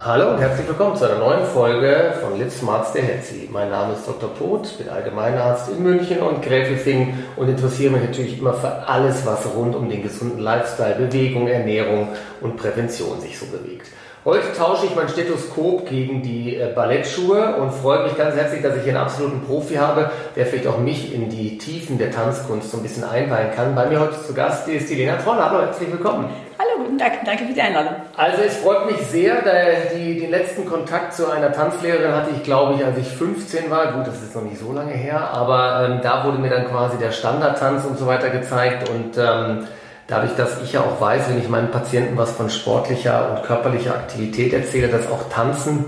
Hallo und herzlich willkommen zu einer neuen Folge von Live Smart Stay Healthy. Mein Name ist Dr. Poth, bin Allgemeinarzt in München und Gräfelfing und interessiere mich natürlich immer für alles, was rund um den gesunden Lifestyle, Bewegung, Ernährung und Prävention sich so bewegt. Heute tausche ich mein Stethoskop gegen die äh, Ballettschuhe und freue mich ganz herzlich, dass ich hier einen absoluten Profi habe, der vielleicht auch mich in die Tiefen der Tanzkunst so ein bisschen einweihen kann. Bei mir heute zu Gast ist die Lena Troll. Hallo, herzlich willkommen. Hallo, guten Tag, danke für die Einladung. Also es freut mich sehr, die, den letzten Kontakt zu einer Tanzlehrerin hatte ich, glaube ich, als ich 15 war. Gut, das ist noch nicht so lange her, aber ähm, da wurde mir dann quasi der Standardtanz und so weiter gezeigt und ähm, dadurch, dass ich ja auch weiß, wenn ich meinen Patienten was von sportlicher und körperlicher Aktivität erzähle, dass auch Tanzen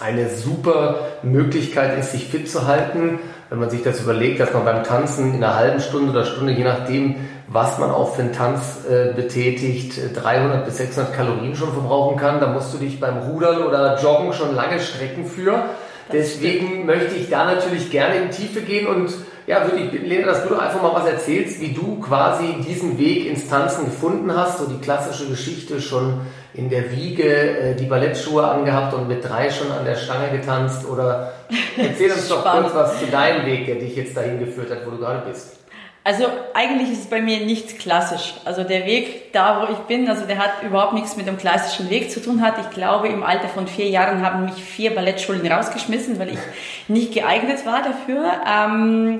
eine super Möglichkeit ist, sich fit zu halten. Wenn man sich das überlegt, dass man beim Tanzen in einer halben Stunde oder Stunde, je nachdem, was man auch für einen Tanz äh, betätigt, 300 bis 600 Kalorien schon verbrauchen kann, dann musst du dich beim Rudern oder Joggen schon lange strecken für. Deswegen möchte ich da natürlich gerne in Tiefe gehen und ja, würde ich bitten, Lena, dass du doch einfach mal was erzählst, wie du quasi diesen Weg ins Tanzen gefunden hast, so die klassische Geschichte schon in der Wiege äh, die Ballettschuhe angehabt und mit drei schon an der Stange getanzt. Oder erzähl uns doch kurz was zu deinem Weg, der dich jetzt dahin geführt hat, wo du gerade bist. Also eigentlich ist es bei mir nicht klassisch. Also der Weg da, wo ich bin, also der hat überhaupt nichts mit dem klassischen Weg zu tun hat. Ich glaube, im Alter von vier Jahren haben mich vier Ballettschulen rausgeschmissen, weil ich nicht geeignet war dafür. Ähm,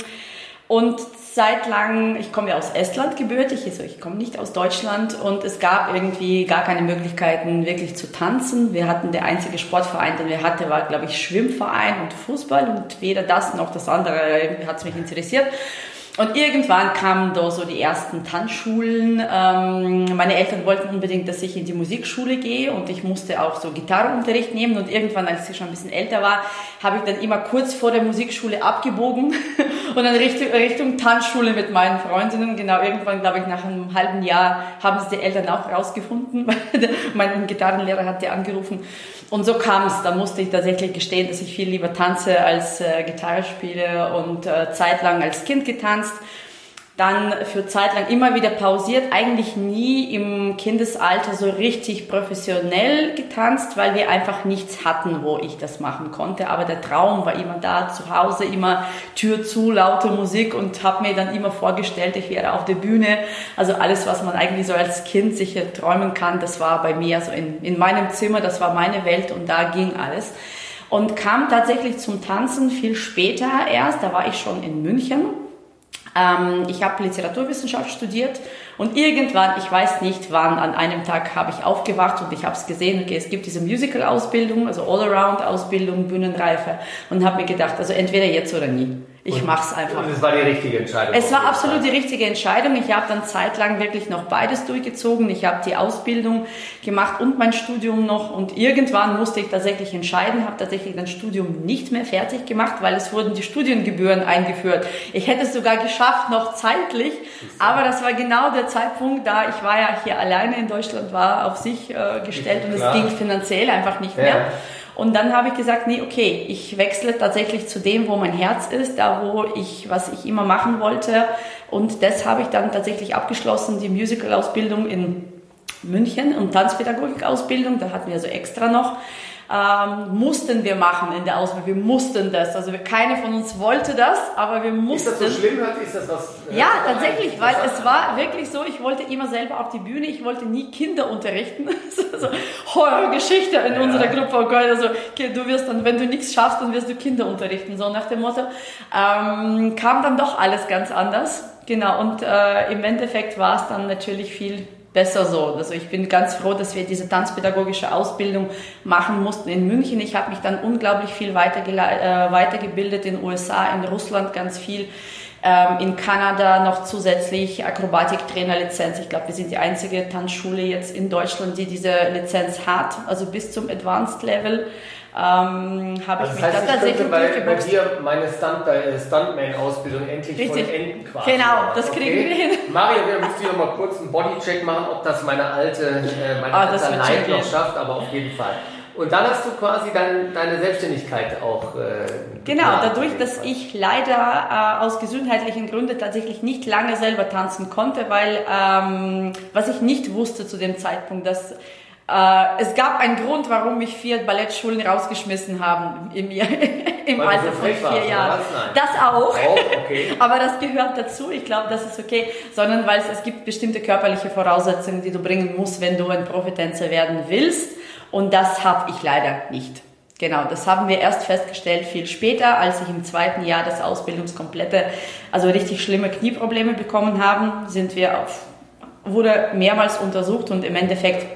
und seit lang, ich komme ja aus Estland gebürtig, also ich komme nicht aus Deutschland und es gab irgendwie gar keine Möglichkeiten wirklich zu tanzen. Wir hatten der einzige Sportverein, den wir hatten, war glaube ich Schwimmverein und Fußball und weder das noch das andere hat es mich interessiert. Und irgendwann kamen da so die ersten Tanzschulen. Ähm, meine Eltern wollten unbedingt, dass ich in die Musikschule gehe und ich musste auch so Gitarrenunterricht nehmen. Und irgendwann, als ich schon ein bisschen älter war, habe ich dann immer kurz vor der Musikschule abgebogen und dann Richtung, Richtung Tanzschule mit meinen Freundinnen. Genau, irgendwann, glaube ich, nach einem halben Jahr haben es die Eltern auch rausgefunden, mein Gitarrenlehrer hat die angerufen. Und so kam es. Da musste ich tatsächlich gestehen, dass ich viel lieber tanze als äh, Gitarre spiele und äh, zeitlang als Kind getanzt dann für Zeit lang immer wieder pausiert, eigentlich nie im Kindesalter so richtig professionell getanzt, weil wir einfach nichts hatten, wo ich das machen konnte. Aber der Traum war immer da, zu Hause immer Tür zu, laute Musik und habe mir dann immer vorgestellt, ich wäre auf der Bühne. Also alles, was man eigentlich so als Kind sich träumen kann, das war bei mir so in, in meinem Zimmer, das war meine Welt und da ging alles. Und kam tatsächlich zum Tanzen viel später erst, da war ich schon in München ähm, ich habe Literaturwissenschaft studiert und irgendwann, ich weiß nicht wann, an einem Tag habe ich aufgewacht und ich habe es gesehen, okay, es gibt diese Musical-Ausbildung, also All-Around-Ausbildung, Bühnenreife und habe mir gedacht, also entweder jetzt oder nie. Ich mache es einfach. Und es war die richtige Entscheidung. Es war absolut die richtige Entscheidung. Ich habe dann zeitlang wirklich noch beides durchgezogen. Ich habe die Ausbildung gemacht und mein Studium noch. Und irgendwann musste ich tatsächlich entscheiden, habe tatsächlich das Studium nicht mehr fertig gemacht, weil es wurden die Studiengebühren eingeführt. Ich hätte es sogar geschafft, noch zeitlich. Aber das war genau der Zeitpunkt, da ich war ja hier alleine in Deutschland, war auf sich äh, gestellt und es ging finanziell einfach nicht mehr. Und dann habe ich gesagt, nee, okay, ich wechsle tatsächlich zu dem, wo mein Herz ist, da wo ich, was ich immer machen wollte. Und das habe ich dann tatsächlich abgeschlossen, die Musical-Ausbildung in München und Tanzpädagogik-Ausbildung, da hatten wir so extra noch ähm, mussten wir machen in der Ausbildung. Wir mussten das. Also wir, keine von uns wollte das, aber wir mussten. Ist das so schlimm? Ist das was? Ja, tatsächlich, weil es war wirklich so, ich wollte immer selber auf die Bühne, ich wollte nie Kinder unterrichten. so Horrorgeschichte in ja. unserer Gruppe. Oh Gott, also okay, du wirst dann, wenn du nichts schaffst, dann wirst du Kinder unterrichten. So nach dem Motto. Ähm, kam dann doch alles ganz anders. Genau, und äh, im Endeffekt war es dann natürlich viel besser so. Also ich bin ganz froh, dass wir diese tanzpädagogische Ausbildung machen mussten in München. Ich habe mich dann unglaublich viel äh, weitergebildet in den USA, in Russland ganz viel. Ähm, in Kanada noch zusätzlich Akrobatiktrainerlizenz. Ich glaube, wir sind die einzige Tanzschule jetzt in Deutschland, die diese Lizenz hat, also bis zum Advanced Level ähm, habe also ich mich heißt, da tatsächlich bei, bei dir meine Stunt, äh, Stuntman-Ausbildung endlich Richtig. vollenden quasi. Genau, das kriegen okay. wir hin. Mario, wir müssen hier mal kurz einen Bodycheck machen, ob das meine alte, äh, mein ah, alter Leid noch schafft, aber auf jeden Fall. Und dann hast du quasi dein, deine Selbstständigkeit auch. Äh, genau, dadurch, dass ich leider äh, aus gesundheitlichen Gründen tatsächlich nicht lange selber tanzen konnte, weil ähm, was ich nicht wusste zu dem Zeitpunkt, dass Äh, es gab einen Grund, warum mich vier Ballettschulen rausgeschmissen haben im, im Alter von vier Jahren. Das auch. Oh, okay. Aber das gehört dazu. Ich glaube, das ist okay. Sondern weil es, es gibt bestimmte körperliche Voraussetzungen, die du bringen musst, wenn du ein Profitänzer werden willst. Und das habe ich leider nicht. Genau, das haben wir erst festgestellt viel später, als ich im zweiten Jahr des Ausbildungskomplette, also richtig schlimme Knieprobleme bekommen haben, sind wir auf, wurde mehrmals untersucht und im Endeffekt,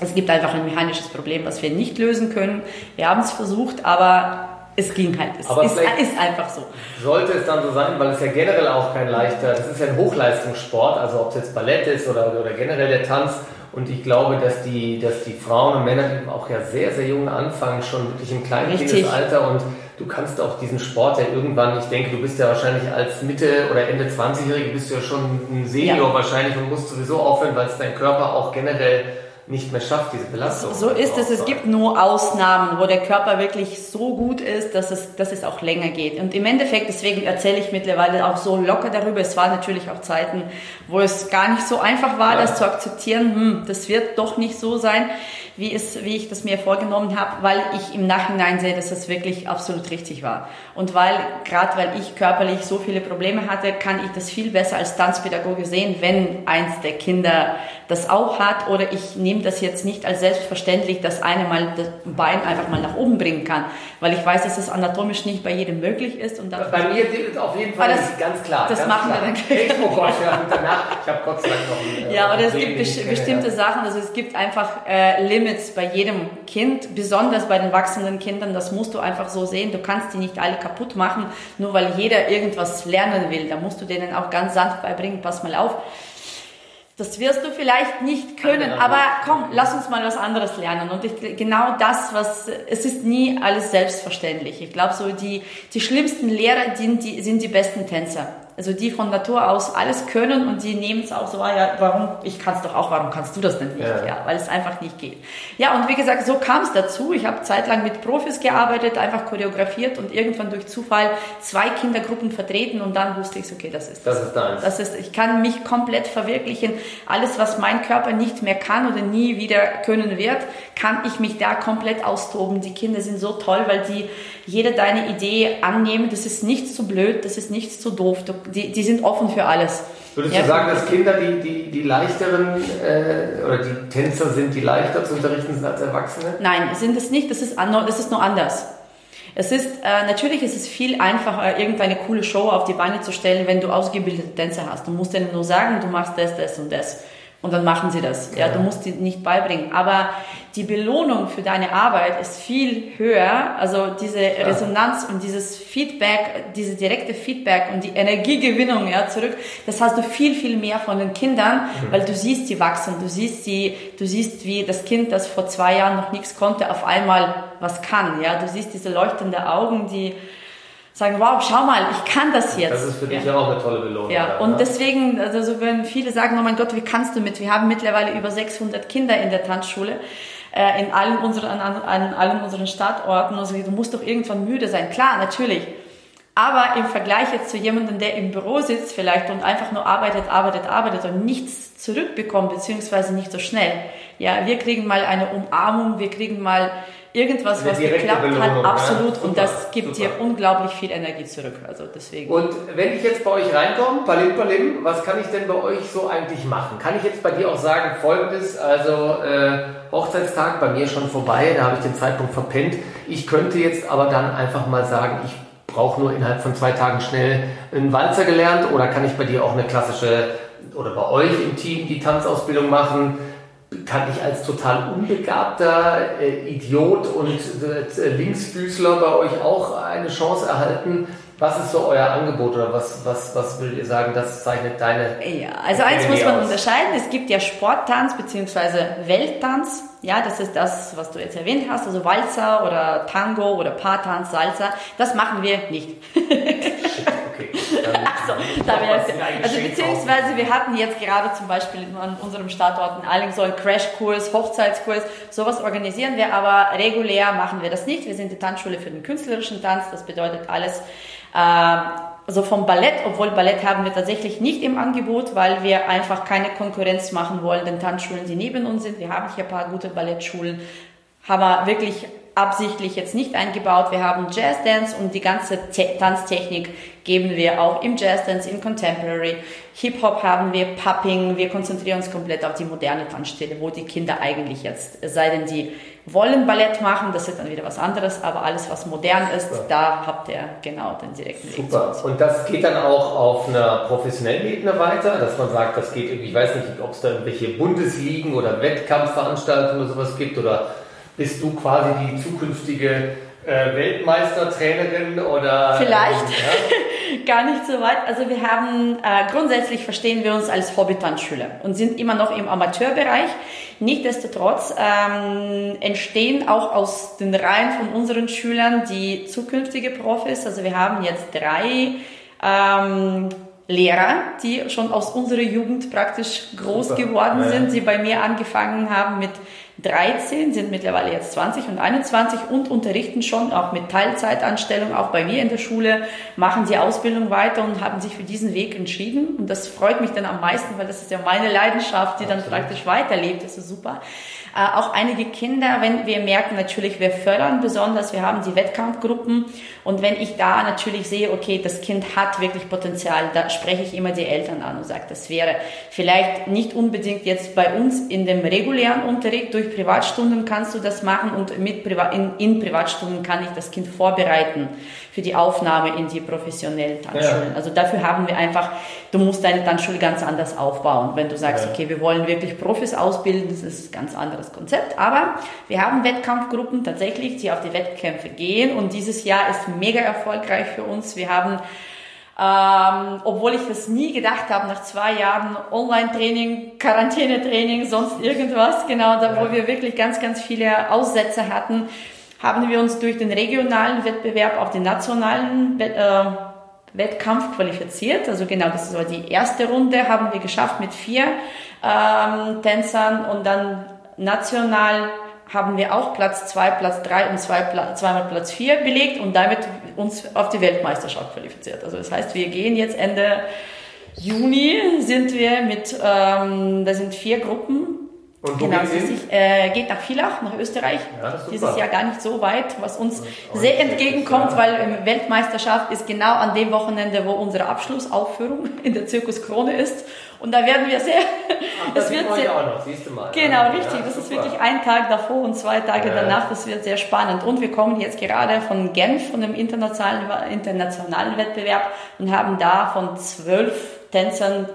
es gibt einfach ein mechanisches Problem, was wir nicht lösen können. Wir haben es versucht, aber es ging halt. Es ist, ist, einfach so. Sollte es dann so sein, weil es ja generell auch kein leichter, das ist ja ein Hochleistungssport, also ob es jetzt Ballett ist oder, oder generell der Tanz, und ich glaube, dass die, dass die Frauen und Männer eben auch ja sehr, sehr jung anfangen, schon wirklich im kleinen Kindesalter. Und du kannst auch diesen Sport ja irgendwann, ich denke, du bist ja wahrscheinlich als Mitte- oder Ende 20-Jährige bist du ja schon ein Senior ja. wahrscheinlich und musst sowieso aufhören, weil es dein Körper auch generell nicht mehr schafft, diese Belastung. So ist es. Es gibt nur Ausnahmen, wo der Körper wirklich so gut ist, dass es, dass es auch länger geht. Und im Endeffekt, deswegen erzähle ich mittlerweile auch so locker darüber. Es waren natürlich auch Zeiten, wo es gar nicht so einfach war, ja. das zu akzeptieren. Hm, das wird doch nicht so sein wie, es, wie ich das mir vorgenommen habe, weil ich im Nachhinein sehe, dass das wirklich absolut richtig war. Und weil, gerade weil ich körperlich so viele Probleme hatte, kann ich das viel besser als Tanzpädagoge sehen, wenn eins der Kinder das auch hat oder ich nehme das jetzt nicht als selbstverständlich, dass eine mal das Bein einfach mal nach oben bringen kann, weil ich weiß, dass es anatomisch nicht bei jedem möglich ist. Und dann bei mir ist auf jeden Fall das, ganz klar. Das ganz machen klar. wir dann. Oh Gott, ja, danach, ich habe Gott sei Dank noch ein, Ja, oder es gibt bestimmte Sachen, also es gibt einfach äh, Limits bei jedem Kind, besonders bei den wachsenden Kindern, das musst du einfach so sehen. Du kannst die nicht alle kaputt machen, nur weil jeder irgendwas lernen will. Da musst du denen auch ganz sanft beibringen, pass mal auf. Das wirst du vielleicht nicht können, aber komm, lass uns mal was anderes lernen. Und ich, genau das, was, es ist nie alles selbstverständlich. Ich glaube, so die, die schlimmsten Lehrer sind die, sind die besten Tänzer also die von Natur aus alles können und die nehmen es auch so, ah, ja, warum, ich kann es doch auch, warum kannst du das denn nicht? Ja. ja. weil es einfach nicht geht. Ja, und wie gesagt, so kam es dazu. Ich habe zeitlang mit Profis gearbeitet, einfach choreografiert und irgendwann durch Zufall zwei Kindergruppen vertreten und dann wusste ich, okay, das ist das. Das ist deins. Das ist, ich kann mich komplett verwirklichen. Alles, was mein Körper nicht mehr kann oder nie wieder können wird, kann ich mich da komplett austoben. Die Kinder sind so toll, weil die jede deine Idee annehmen. Das ist nichts zu blöd, das ist nichts zu doof. Die, die sind offen für alles. Würdest ja, du sagen, dass Kinder die, die, die leichteren äh, oder die Tänzer sind, die leichter zu unterrichten sind als Erwachsene? Nein, sind es nicht. Das ist, das ist nur anders. Es ist, äh, natürlich ist es viel einfacher, irgendeine coole Show auf die Beine zu stellen, wenn du ausgebildete Tänzer hast. Du musst denen nur sagen, du machst das, das und das. Und dann machen sie das. Ja, ja, du musst die nicht beibringen. Aber die Belohnung für deine Arbeit ist viel höher. Also diese ja. Resonanz und dieses Feedback, diese direkte Feedback und die Energiegewinnung ja, zurück, das hast du viel, viel mehr von den Kindern, mhm. weil du siehst die wachsen. Du siehst die, du siehst, wie das Kind, das vor zwei Jahren noch nichts konnte, auf einmal was kann. Ja, du siehst diese leuchtenden Augen, die, sagen, wow, schau mal, ich kann das jetzt. Das ist für dich ja auch eine tolle Belohnung. Ja, und ne? deswegen, also wenn viele sagen, oh mein Gott, wie kannst du mit? Wir haben mittlerweile über 600 Kinder in der Tanzschule äh, in allen unseren, an, an allen unseren Standorten. Also du musst doch irgendwann müde sein. Klar, natürlich. Aber im Vergleich jetzt zu jemandem, der im Büro sitzt vielleicht und einfach nur arbeitet, arbeitet, arbeitet und nichts zurückbekommt, beziehungsweise nicht so schnell. Ja, wir kriegen mal eine Umarmung, wir kriegen mal irgendwas, was geklappt Belohnung, hat, absolut. Ja? und das gibt super. dir unglaublich viel Energie zurück. Also deswegen. Und wenn ich jetzt bei euch reinkomme, Palim Palim, was kann ich denn bei euch so eigentlich machen? Kann ich jetzt bei dir auch sagen, folgendes, also äh, Hochzeitstag bei mir schon vorbei, da habe ich den Zeitpunkt verpennt. Ich könnte jetzt aber dann einfach mal sagen, ich brauche nur innerhalb von zwei Tagen schnell einen Walzer gelernt oder kann ich bei dir auch eine klassische oder bei euch im Team die Tanzausbildung machen? Kann ich als total unbegabter äh, Idiot und äh, Linksfüßler bei euch auch eine Chance erhalten? Was ist so euer Angebot oder was, was, was will ihr sagen, das zeichnet deine. Ja, also eins muss man aus. unterscheiden. Es gibt ja Sporttanz bzw. Welttanz. Ja, das ist das, was du jetzt erwähnt hast, also Walzer oder Tango oder Paartanz, Salsa. Das machen wir nicht. Achso, da wäre Also beziehungsweise wir hatten jetzt gerade zum Beispiel an unserem Standort in Alling so einen Crashkurs, Hochzeitskurs, sowas organisieren wir, aber regulär machen wir das nicht. Wir sind die Tanzschule für den künstlerischen Tanz, das bedeutet alles äh, also vom Ballett, obwohl Ballett haben wir tatsächlich nicht im Angebot, weil wir einfach keine Konkurrenz machen wollen den Tanzschulen, die neben uns sind. Wir haben hier ein paar gute Ballettschulen, haben wir wirklich absichtlich jetzt nicht eingebaut. Wir haben Jazz Dance und die ganze Tanztechnik geben wir auch im Jazz Dance, im Contemporary. Hip Hop haben wir, Popping. Wir konzentrieren uns komplett auf die moderne Tanzstelle, wo die Kinder eigentlich jetzt, es sei denn, die wollen Ballett machen, das ist dann wieder was anderes, aber alles, was modern ist, ja. da habt ihr genau den direkten Weg. Super. Und das geht dann auch auf einer professionellen Ebene weiter, dass man sagt, das geht irgendwie, ich weiß nicht, ob es da irgendwelche Bundesligen oder Wettkampfveranstaltungen oder sowas gibt oder bist du quasi die zukünftige äh, Weltmeistertrainerin oder? Vielleicht. Ähm, ja? Gar nicht so weit. Also wir haben, äh, grundsätzlich verstehen wir uns als Hobby-Tanzschüler und sind immer noch im Amateurbereich. Nichtsdestotrotz ähm, entstehen auch aus den Reihen von unseren Schülern die zukünftige Profis. Also wir haben jetzt drei ähm, Lehrer, die schon aus unserer Jugend praktisch groß Super. geworden sind, ja. die bei mir angefangen haben mit 13, sind mittlerweile jetzt 20 und 21 und unterrichten schon auch mit Teilzeitanstellung, auch bei mir in der Schule, machen die Ausbildung weiter und haben sich für diesen Weg entschieden. Und das freut mich dann am meisten, weil das ist ja meine Leidenschaft, die dann praktisch weiterlebt. Das ist super. Äh, auch einige Kinder, wenn wir merken natürlich, wir fördern besonders, wir haben die Wettkampfgruppen und wenn ich da natürlich sehe, okay, das Kind hat wirklich Potenzial, da spreche ich immer die Eltern an und sage, das wäre vielleicht nicht unbedingt jetzt bei uns in dem regulären Unterricht, durch Privatstunden kannst du das machen und mit Priva in, in Privatstunden kann ich das Kind vorbereiten für die Aufnahme in die professionellen Tanzschulen. Ja. Also dafür haben wir einfach, du musst deine Tanzschule ganz anders aufbauen. Wenn du sagst, ja. okay, wir wollen wirklich Profis ausbilden, das ist ganz anderes Konzept. Aber wir haben Wettkampfgruppen tatsächlich, die auf die Wettkämpfe gehen und dieses Jahr ist mega erfolgreich für uns. Wir haben ähm, obwohl ich das nie gedacht habe, nach zwei Jahren Online-Training, Quarantänetraining, sonst irgendwas, genau, da wo wir wirklich ganz, ganz viele Aussätze hatten, haben wir uns durch den regionalen Wettbewerb auf den nationalen Wett, äh, Wettkampf qualifiziert. Also genau, das war die erste Runde, haben wir geschafft mit vier ähm, Tänzern und dann national haben wir auch Platz zwei, Platz drei und zwei, zweimal Platz vier belegt und damit uns auf die Weltmeisterschaft qualifiziert. Also das heißt, wir gehen jetzt Ende Juni sind wir mit, ähm, da sind vier Gruppen und wo genau, hin? Äh, geht nach Villach, nach Österreich. Ja, Dieses Jahr gar nicht so weit, was uns sehr entgegenkommt, weil Weltmeisterschaft ist genau an dem Wochenende, wo unsere Abschlussaufführung in der Zirkus Krone ist. Und da werden wir sehr. Ach, das, wird sehr, auch noch, siehst du mal. Genau, ja, richtig. das super. ist wirklich ein Tag davor und zwei Tage ja. danach. Das wird sehr spannend. Und wir kommen jetzt gerade von Genf, von dem internationalen, internationalen Wettbewerb und haben da von zwölf Tänzern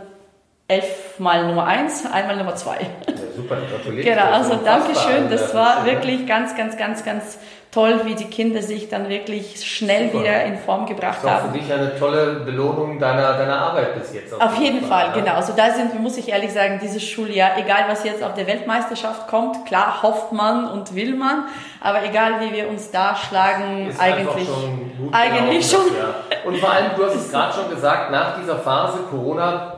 elfmal Nummer eins, einmal Nummer zwei. Ja, super, gratuliere. Genau, also danke schön. Das war wirklich ganz, ganz, ganz, ganz toll, wie die Kinder sich dann wirklich schnell super. wieder in Form gebracht das ist haben. für dich eine tolle Belohnung deiner, deiner Arbeit bis jetzt. Auf, auf jeden Fall, Fall ja. genau. Also da sind, muss ich ehrlich sagen, dieses Schuljahr, egal was jetzt auf der Weltmeisterschaft kommt, klar hofft man und will man, aber egal wie wir uns da schlagen, ist eigentlich schon. eigentlich schon. Und vor allem, du hast es gerade schon gesagt, nach dieser Phase Corona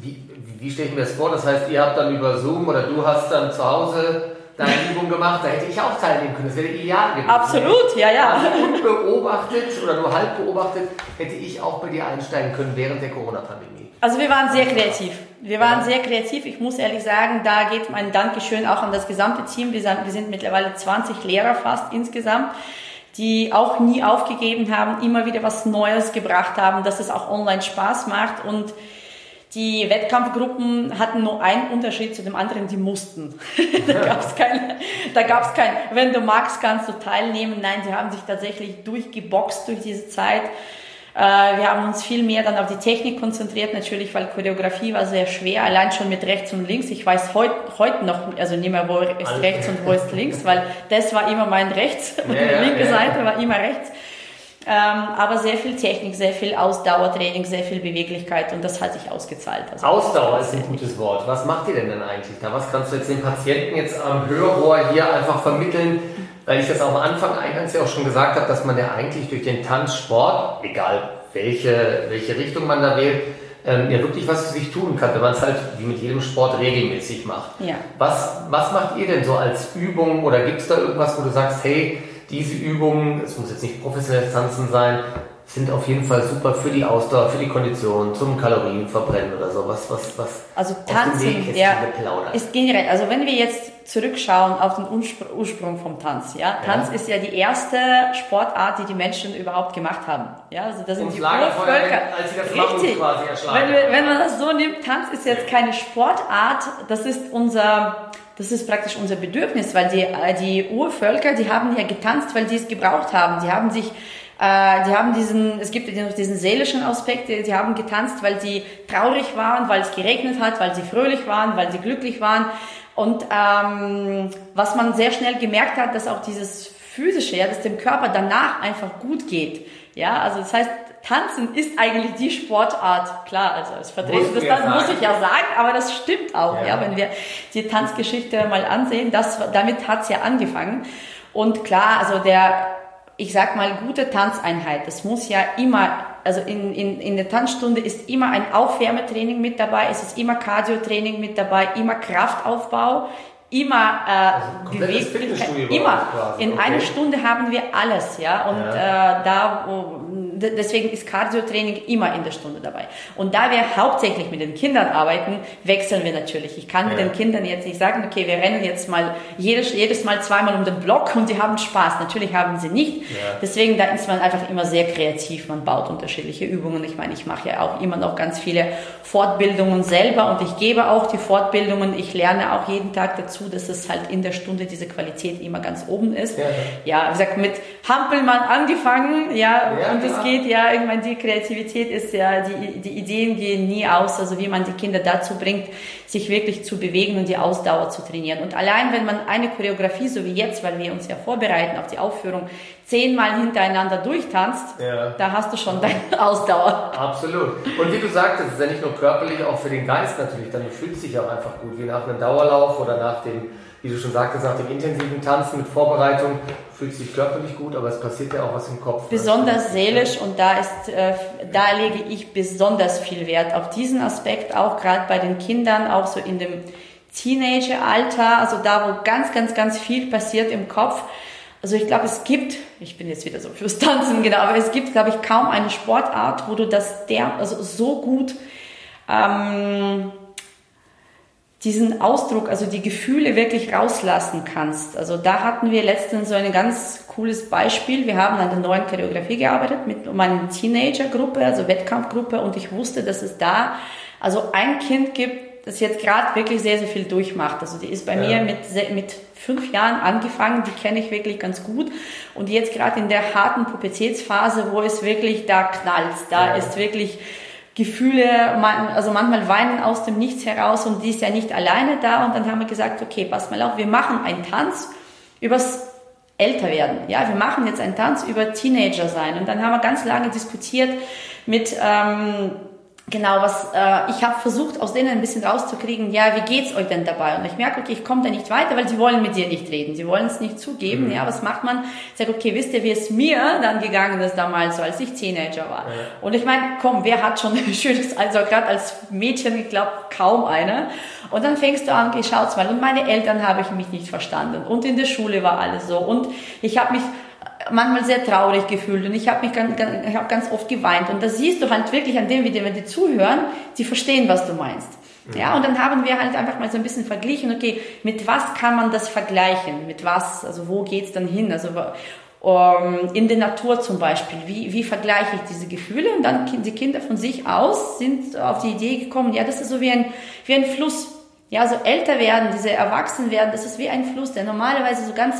wie, wie stelle ich mir das vor? Das heißt, ihr habt dann über Zoom oder du hast dann zu Hause deine Übung gemacht, da hätte ich auch teilnehmen können. Das wäre ideal gewesen. Absolut, ja, ja. Also unbeobachtet oder nur halb beobachtet hätte ich auch bei dir einsteigen können während der Corona-Pandemie. Also wir waren sehr kreativ. Wir waren ja. sehr kreativ. Ich muss ehrlich sagen, da geht mein Dankeschön auch an das gesamte Team. Wir sind, wir sind mittlerweile 20 Lehrer fast insgesamt die auch nie aufgegeben haben, immer wieder was Neues gebracht haben, dass es auch online Spaß macht und die Wettkampfgruppen hatten nur einen Unterschied zu dem anderen, die mussten. da gab es keine, da gab's kein, wenn du magst, kannst du teilnehmen. Nein, sie haben sich tatsächlich durchgeboxt durch diese Zeit. Äh, wir haben uns viel mehr dann auf die Technik konzentriert, natürlich, weil Choreografie war sehr schwer, allein schon mit rechts und links. Ich weiß heute heut noch, also nicht mehr, wo ist rechts und wo ist links, weil das war immer mein rechts und ja, die linke ja. Seite war immer rechts. Ähm, aber sehr viel Technik, sehr viel Ausdauertraining, sehr viel Beweglichkeit und das hat sich ausgezahlt. Also Ausdauer ist ein gutes Wort. Was macht ihr denn denn eigentlich da? Was kannst du jetzt den Patienten jetzt am Hörrohr hier einfach vermitteln? Weil ich das am Anfang eingangs ja auch schon gesagt habe, dass man ja eigentlich durch den Tanzsport, egal welche, welche Richtung man da wählt, ähm, ja wirklich was für sich tun kann, wenn man es halt wie mit jedem Sport regelmäßig macht. Ja. Was, was macht ihr denn so als Übung oder gibt es da irgendwas, wo du sagst, hey, diese Übung, es muss jetzt nicht professionelles Tanzen sein, sind auf jeden Fall super für die Ausdauer, für die Kondition, zum Kalorienverbrennen oder so. Was, was, was also Tanzen ja, ist generell, also wenn wir jetzt zurückschauen auf den Ursprung vom Tanz, ja, Tanz ja. ist ja die erste Sportart, die die Menschen überhaupt gemacht haben. Ja, also das sind Und die Urvölker. Richtig. wenn, wenn man das so nimmt, Tanz ist jetzt keine Sportart, das ist unser das ist praktisch unser Bedürfnis, weil die, die Urvölker, die haben ja getanzt, weil die es gebraucht haben. Die haben sich äh, die haben diesen, es gibt noch diesen seelischen Aspekt, die haben getanzt, weil sie traurig waren, weil es geregnet hat, weil sie fröhlich waren, weil sie glücklich waren. Und ähm, was man sehr schnell gemerkt hat, dass auch dieses physische, ja, dass dem Körper danach einfach gut geht. Ja, also das heißt, Tanzen ist eigentlich die Sportart. Klar, also als Vertreter des Tanzes muss ich ja sagen, aber das stimmt auch, ja, ja wenn wir die Tanzgeschichte mal ansehen, das, damit hat's ja angefangen. Und klar, also der ich sag mal, gute Tanzeinheit, das muss ja immer, also in, in, in der Tanzstunde ist immer ein Aufwärmetraining mit dabei, es ist immer Cardio-Training mit dabei, immer Kraftaufbau, immer äh, also Beweglichkeit, immer. In okay. einer Stunde haben wir alles, ja, und ja. Äh, da, wo, deswegen ist Cardio-Training immer in der Stunde dabei. Und da wir hauptsächlich mit den Kindern arbeiten, wechseln wir natürlich. Ich kann ja. den Kindern jetzt nicht sagen, okay, wir rennen jetzt mal jedes, jedes Mal zweimal um den Block und die haben Spaß. Natürlich haben sie nicht. Ja. Deswegen, da ist man einfach immer sehr kreativ. Man baut unterschiedliche Übungen. Ich meine, ich mache ja auch immer noch ganz viele Fortbildungen selber und ich gebe auch die Fortbildungen. Ich lerne auch jeden Tag dazu, dass es halt in der Stunde diese Qualität immer ganz oben ist. Ja, ja wie gesagt, mit Hampelmann angefangen, ja, und es geht geht ja irgendwann die Kreativität ist ja, die, die Ideen gehen nie aus, also wie man die Kinder dazu bringt, sich wirklich zu bewegen und die Ausdauer zu trainieren. Und allein wenn man eine Choreografie, so wie jetzt, weil wir uns ja vorbereiten auf die Aufführung, zehnmal hintereinander durchtanzt, ja. da hast du schon deine Ausdauer. Absolut. Und wie du sagtest, es ist ja nicht nur körperlich, auch für den Geist natürlich. Dann fühlt sich auch einfach gut, wie nach einem Dauerlauf oder nach dem wie du schon sagtest, nach dem intensiven Tanzen mit Vorbereitung fühlt sich körperlich gut, aber es passiert ja auch was im Kopf. Ne? Besonders seelisch und da ist, äh, da lege ich besonders viel Wert auf diesen Aspekt, auch gerade bei den Kindern, auch so in dem Teenageralter, also da, wo ganz, ganz, ganz viel passiert im Kopf. Also ich glaube, es gibt, ich bin jetzt wieder so fürs Tanzen, genau, aber es gibt, glaube ich, kaum eine Sportart, wo du das der, also so gut ähm, diesen Ausdruck, also die Gefühle wirklich rauslassen kannst. Also da hatten wir letztens so ein ganz cooles Beispiel. Wir haben an der neuen Choreografie gearbeitet mit meiner Teenager-Gruppe, also Wettkampfgruppe und ich wusste, dass es da also ein Kind gibt, das jetzt gerade wirklich sehr, sehr viel durchmacht. Also die ist bei ja. mir mit, mit fünf Jahren angefangen, die kenne ich wirklich ganz gut. Und jetzt gerade in der harten Pubertätsphase, wo es wirklich da knallt, da ja. ist wirklich Gefühle, also manchmal weinen aus dem Nichts heraus und die ist ja nicht alleine da und dann haben wir gesagt, okay, pass mal auf, wir machen einen Tanz übers Älterwerden. Ja, wir machen jetzt einen Tanz über Teenager sein und dann haben wir ganz lange diskutiert mit ähm, Genau, was äh, ich habe versucht, aus denen ein bisschen rauszukriegen, ja, wie geht's euch denn dabei? Und ich merke, okay, ich komme da nicht weiter, weil sie wollen mit dir nicht reden, sie wollen es nicht zugeben. Mhm. Ja, was macht man? Ich sage, okay, wisst ihr, wie es mir dann gegangen ist damals, so als ich Teenager war? Ja. Und ich meine, komm, wer hat schon ein schönes, also gerade als Mädchen, ich glaube, kaum einer. Und dann fängst du an, okay, schaut's mal. Und meine Eltern habe ich mich nicht verstanden. Und in der Schule war alles so. Und ich habe mich manchmal sehr traurig gefühlt und ich habe mich ganz, ganz, ich hab ganz oft geweint und da siehst du halt wirklich an dem, wie die, wenn die zuhören, die verstehen, was du meinst. Mhm. Ja, und dann haben wir halt einfach mal so ein bisschen verglichen, okay, mit was kann man das vergleichen? Mit was? Also wo geht's dann hin? Also um, ähm, in der Natur zum Beispiel, wie, wie vergleiche ich diese Gefühle? Und dann die Kinder von sich aus sind auf die Idee gekommen, ja, das ist so wie ein, wie ein Fluss. Ja, also älter werden, diese Erwachsen werden, das ist wie ein Fluss, der normalerweise so ganz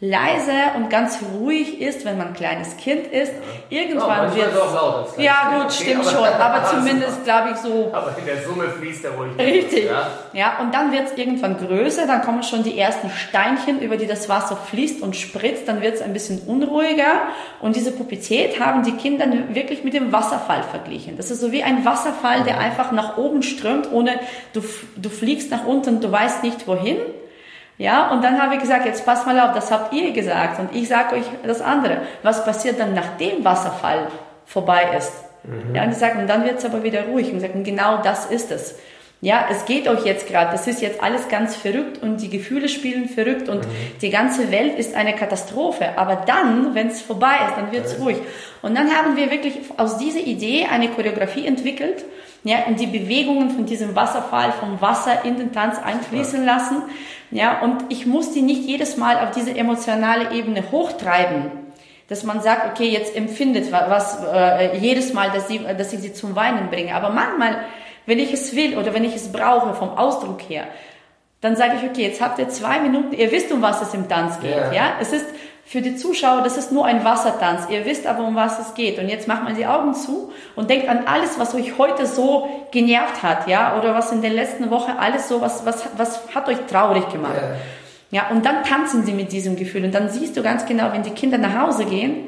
leise und ganz ruhig ist, wenn man ein kleines Kind ist. Irgendwann oh, wird es Ja, gut, okay, stimmt aber, schon, aber zumindest glaube ich so. Aber in der Summe fließt er ruhig. Richtig. Ja, ja und dann wird es irgendwann größer, dann kommen schon die ersten Steinchen, über die das Wasser fließt und spritzt, dann wird es ein bisschen unruhiger und diese Pupizität haben die Kinder wirklich mit dem Wasserfall verglichen. Das ist so wie ein Wasserfall, der einfach nach oben strömt, ohne du, du fliegst nach unten, du weißt nicht wohin ja, und dann habe ich gesagt, jetzt passt mal auf, das habt ihr gesagt und ich sage euch das andere. Was passiert dann, nachdem Wasserfall vorbei ist? Mhm. Ja, und sage, und dann wird es aber wieder ruhig und sagen, genau das ist es. Ja, es geht euch jetzt gerade, das ist jetzt alles ganz verrückt und die Gefühle spielen verrückt und mhm. die ganze Welt ist eine Katastrophe. Aber dann, wenn es vorbei ist, dann wird es ruhig. Und dann haben wir wirklich aus dieser Idee eine Choreografie entwickelt, ja, und die Bewegungen von diesem Wasserfall, vom Wasser in den Tanz einfließen lassen. Ja, und ich muss die nicht jedes Mal auf diese emotionale Ebene hochtreiben, dass man sagt, okay, jetzt empfindet was äh, jedes Mal, dass, sie, dass ich sie zum Weinen bringe. Aber manchmal, wenn ich es will oder wenn ich es brauche vom Ausdruck her, dann sage ich, okay, jetzt habt ihr zwei Minuten, ihr wisst, um was es im Tanz geht. Ja, ja? es ist für die Zuschauer, das ist nur ein Wassertanz. Ihr wisst aber, um was es geht. Und jetzt macht man die Augen zu und denkt an alles, was euch heute so genervt hat, ja, oder was in der letzten Woche alles so, was, was, was hat euch traurig gemacht. Ja. ja, und dann tanzen sie mit diesem Gefühl. Und dann siehst du ganz genau, wenn die Kinder nach Hause gehen,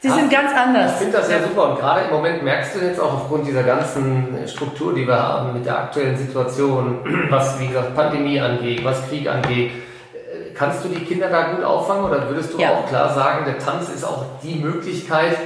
Sie ja, sind ganz anders. Ich finde das ja super und gerade im Moment merkst du jetzt auch aufgrund dieser ganzen Struktur, die wir haben mit der aktuellen Situation, was wie gesagt Pandemie angeht, was Krieg angeht, kannst du die Kinder da gut auffangen oder würdest du ja. auch klar sagen, der Tanz ist auch die Möglichkeit,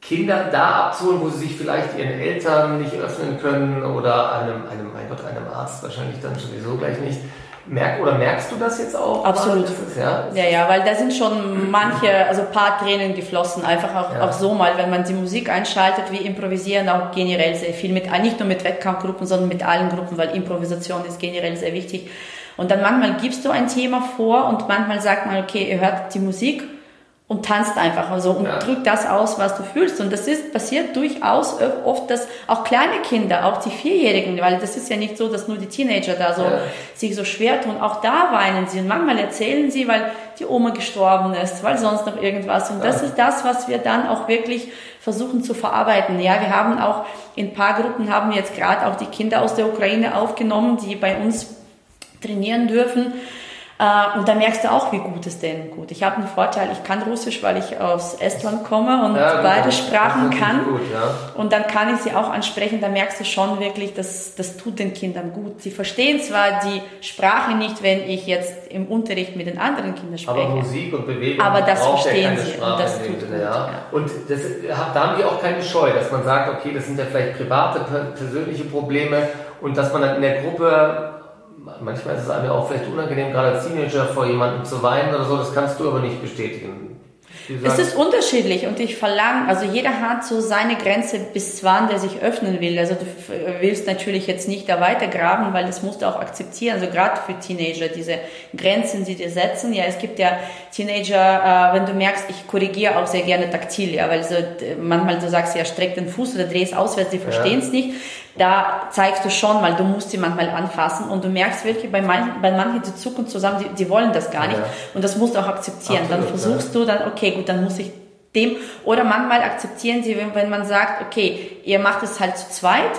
Kinder da abzuholen, wo sie sich vielleicht ihren Eltern nicht öffnen können oder einem, einem, mein Gott, einem Arzt wahrscheinlich dann sowieso gleich nicht. Merk, oder merkst du das jetzt auch? Absolut. Ist, ja? ja, ja, weil da sind schon manche, also ein paar Tränen geflossen, einfach auch, ja. auch so mal, wenn man die Musik einschaltet, wir improvisieren auch generell sehr viel mit, nicht nur mit Wettkampfgruppen, sondern mit allen Gruppen, weil Improvisation ist generell sehr wichtig. Und dann manchmal gibst du ein Thema vor und manchmal sagt man, okay, ihr hört die Musik und tanzt einfach also und ja. drückt das aus, was du fühlst. Und das ist passiert durchaus oft, dass auch kleine Kinder, auch die Vierjährigen, weil das ist ja nicht so, dass nur die Teenager da so ja. sich so schwer tun. Auch da weinen sie und manchmal erzählen sie, weil die Oma gestorben ist, weil sonst noch irgendwas. Und ja. das ist das, was wir dann auch wirklich versuchen zu verarbeiten. Ja, wir haben auch in ein paar Gruppen haben wir jetzt gerade auch die Kinder aus der Ukraine aufgenommen, die bei uns trainieren dürfen. Äh, und da merkst du auch, wie gut es denen gut. Ich habe einen Vorteil, ich kann Russisch, weil ich aus Estland komme und ja, beide Sprachen kann. Gut, ja. Und dann kann ich sie auch ansprechen. Da merkst du schon wirklich, dass das tut den Kindern gut. Sie verstehen zwar die Sprache nicht, wenn ich jetzt im Unterricht mit den anderen Kindern spreche. Aber Musik und Bewegung aber das verstehen ja sie Sprache und das tut gut. Ja. Und das, da haben die auch keine Scheu, dass man sagt, okay, das sind ja vielleicht private, persönliche Probleme und dass man dann in der Gruppe manchmal ist es einem ja auch vielleicht unangenehm, gerade als Teenager vor jemandem zu weinen oder so, das kannst du aber nicht bestätigen. Es ist unterschiedlich und ich verlange, also jeder hat so seine Grenze, bis wann der sich öffnen will. Also du willst natürlich jetzt nicht da weitergraben, weil das musst du auch akzeptieren. Also gerade für Teenager, diese Grenzen, die dir setzen. Ja, es gibt ja Teenager, äh, wenn du merkst, ich korrigiere auch sehr gerne taktil, ja, weil so, manchmal du sagst, ja, streck den Fuß oder dreh es auswärts, die verstehen es ja. nicht da zeigst du schon mal, du musst sie manchmal anfassen und du merkst wirklich, bei manchen, bei manchen die zucken zusammen, die, die wollen das gar nicht. Ja. Und das musst du auch akzeptieren. Absolut, dann versuchst ja. du dann, okay, gut, dann muss ich dem, oder manchmal akzeptieren sie, wenn, wenn man sagt, okay, ihr macht es halt zu zweit,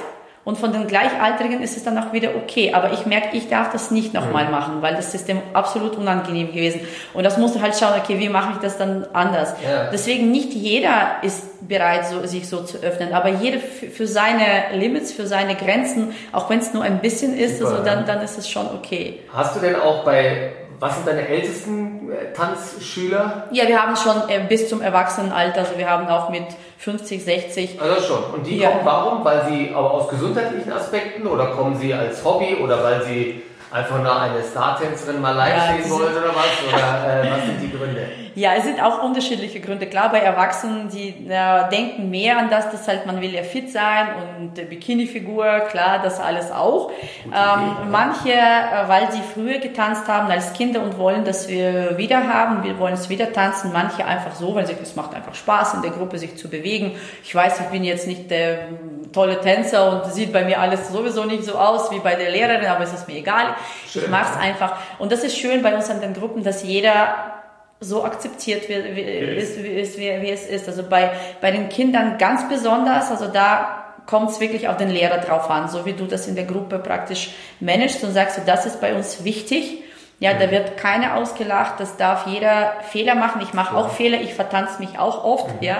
und von den Gleichaltrigen ist es dann auch wieder okay. Aber ich merke, ich darf das nicht nochmal mhm. machen, weil das ist dem absolut unangenehm gewesen. Und das musst du halt schauen, okay, wie mache ich das dann anders? Ja. Deswegen nicht jeder ist bereit, so, sich so zu öffnen, aber jeder für seine Limits, für seine Grenzen, auch wenn es nur ein bisschen ist, Super, also dann, dann ist es schon okay. Hast du denn auch bei was sind deine ältesten äh, Tanzschüler? Ja, wir haben schon äh, bis zum Erwachsenenalter, also wir haben auch mit 50, 60. Also schon. Und die ja. kommen warum? Weil sie aber aus gesundheitlichen Aspekten oder kommen sie als Hobby oder weil sie einfach nur eine Star-Tänzerin mal live ja, sehen wollt oder was? Oder äh, was sind die Gründe? Ja, es sind auch unterschiedliche Gründe. Klar, bei Erwachsenen, die ja, denken mehr an das, dass halt man will ja fit sein und Bikini-Figur, klar, das alles auch. Ähm, manche, äh, weil sie früher getanzt haben als Kinder und wollen, dass wir wieder haben, wir wollen es wieder tanzen. Manche einfach so, weil es macht einfach Spaß, in der Gruppe sich zu bewegen. Ich weiß, ich bin jetzt nicht der tolle Tänzer und sieht bei mir alles sowieso nicht so aus wie bei der Lehrerin, aber es ist mir egal. Schön, ich mache es einfach. Und das ist schön bei uns an den Gruppen, dass jeder so akzeptiert wird, wie, ist, wie, ist, wie, wie es ist. Also bei, bei den Kindern ganz besonders, also da kommt es wirklich auf den Lehrer drauf an, so wie du das in der Gruppe praktisch managst und sagst, so, das ist bei uns wichtig. Ja, da wird keiner ausgelacht, das darf jeder Fehler machen. Ich mache auch Fehler, ich vertanze mich auch oft, mhm. ja.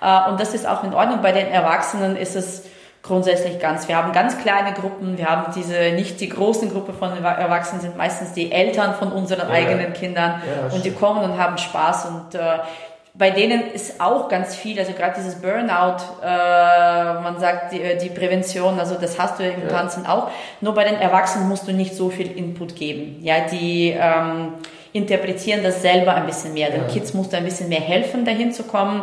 Äh, und das ist auch in Ordnung. Bei den Erwachsenen ist es grundsätzlich ganz. Wir haben ganz kleine Gruppen, wir haben diese, nicht die großen Gruppe von Erwachsenen, sind meistens die Eltern von unseren ja, eigenen Kindern ja, und die kommen und haben Spaß und äh, bei denen ist auch ganz viel, also gerade dieses Burnout, äh, man sagt die, äh, die Prävention, also das hast du im ja. Tanzen auch. Nur bei den Erwachsenen musst du nicht so viel Input geben. Ja, die ähm, interpretieren das selber ein bisschen mehr. Den. Kids musst du ein bisschen mehr helfen, dahin zu kommen.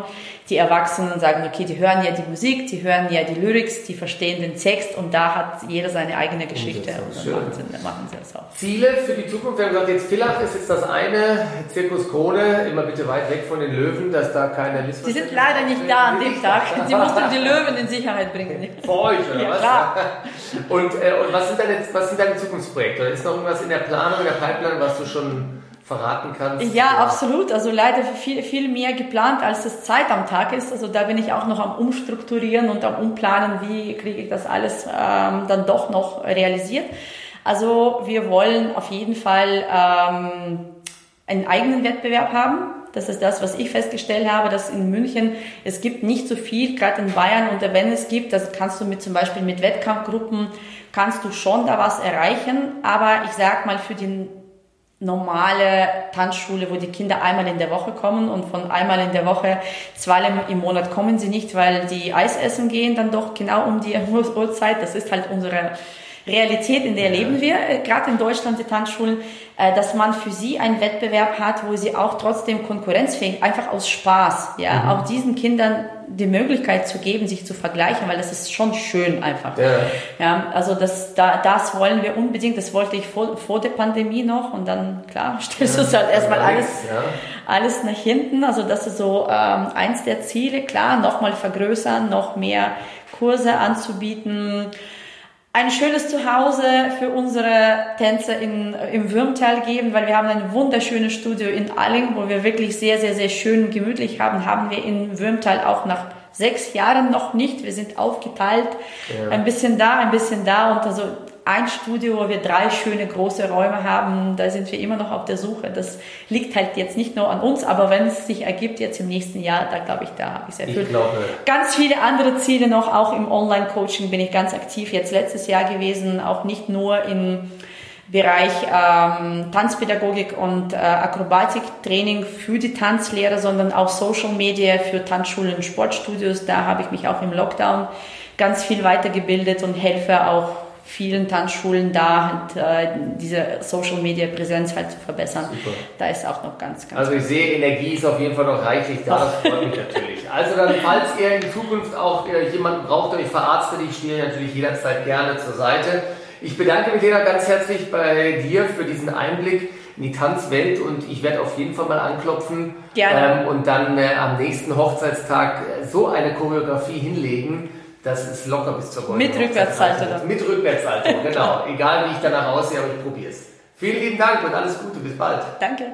Die Erwachsenen sagen, okay, die hören ja die Musik, die hören ja die Lyrics, die verstehen den Text und da hat jeder seine eigene Geschichte und dann machen sie, machen sie das auch. Ziele für die Zukunft, wir haben gesagt, jetzt Villach ist jetzt das eine, Zirkus Krone, immer bitte weit weg von den Löwen, dass da keine Missverständnisse Die sind leider nicht da an dem Tag, sie mussten die Löwen in Sicherheit bringen. Vor euch, oder ja, was? Klar. Und, äh, und was, sind deine, was sind deine Zukunftsprojekte? Ist noch irgendwas in der Planung, in der Pipeline, was du schon verraten kannst? Ja, ja, absolut. Also leider viel, viel mehr geplant, als es Zeit am Tag ist. Also da bin ich auch noch am Umstrukturieren und am Umplanen, wie kriege ich das alles ähm, dann doch noch realisiert. Also wir wollen auf jeden Fall ähm, einen eigenen Wettbewerb haben. Das ist das, was ich festgestellt habe, dass in München es gibt nicht so viel, gerade in Bayern. Und wenn es gibt, das kannst du mit zum Beispiel mit Wettkampfgruppen kannst du schon da was erreichen. Aber ich sag mal für den normale Tanzschule, wo die Kinder einmal in der Woche kommen und von einmal in der Woche zweimal im Monat kommen sie nicht, weil die Eis essen gehen dann doch genau um die Uhrzeit. Das ist halt unsere Realität, in der leben wir, äh, gerade in Deutschland, die Tanzschulen, äh, dass man für sie einen Wettbewerb hat, wo sie auch trotzdem konkurrenzfähig, einfach aus Spaß, ja, mhm. auch diesen Kindern die Möglichkeit zu geben, sich zu vergleichen, weil das ist schon schön einfach. Ja, ja also das, da, das wollen wir unbedingt, das wollte ich vor, vor der Pandemie noch und dann, klar, stellst ja, du es halt erstmal alles, ja. alles nach hinten. Also das ist so ähm, eins der Ziele, klar, nochmal vergrößern, noch mehr Kurse anzubieten, ein schönes Zuhause für unsere Tänzer in, im Würmtal geben, weil wir haben ein wunderschönes Studio in Alling, wo wir wirklich sehr, sehr, sehr schön und gemütlich haben, haben wir in Würmtal auch nach sechs Jahren noch nicht. Wir sind aufgeteilt, ja. ein bisschen da, ein bisschen da und also ein Studio, wo wir drei schöne große Räume haben. Da sind wir immer noch auf der Suche. Das liegt halt jetzt nicht nur an uns, aber wenn es sich ergibt jetzt im nächsten Jahr, da glaube ich, da habe ich sehr viel. Ganz viele andere Ziele noch. Auch im Online-Coaching bin ich ganz aktiv jetzt letztes Jahr gewesen. Auch nicht nur im Bereich ähm, Tanzpädagogik und äh, Akrobatiktraining für die Tanzlehrer, sondern auch Social Media für Tanzschulen und Sportstudios. Da habe ich mich auch im Lockdown ganz viel weitergebildet und helfe auch vielen Tanzschulen da, halt, äh, diese Social Media Präsenz halt zu verbessern. Super. Da ist auch noch ganz, ganz Also ich sehe, Energie ist auf jeden Fall noch reichlich da, das freut mich natürlich. Also dann, falls ihr in Zukunft auch äh, jemanden braucht, der euch verarztet, ich stehe natürlich jederzeit gerne zur Seite. Ich bedanke mich Lena ganz herzlich bei dir für diesen Einblick in die Tanzwelt und ich werde auf jeden Fall mal anklopfen ähm, und dann äh, am nächsten Hochzeitstag so eine Choreografie hinlegen, das ist locker bis zur Goldenen Mit Rückwärtssalto dann. Mit Rückwärtssalto, genau. Egal wie ich danach aussehe, aber ich probiere es. Vielen lieben Dank und alles Gute. Bis bald. Danke.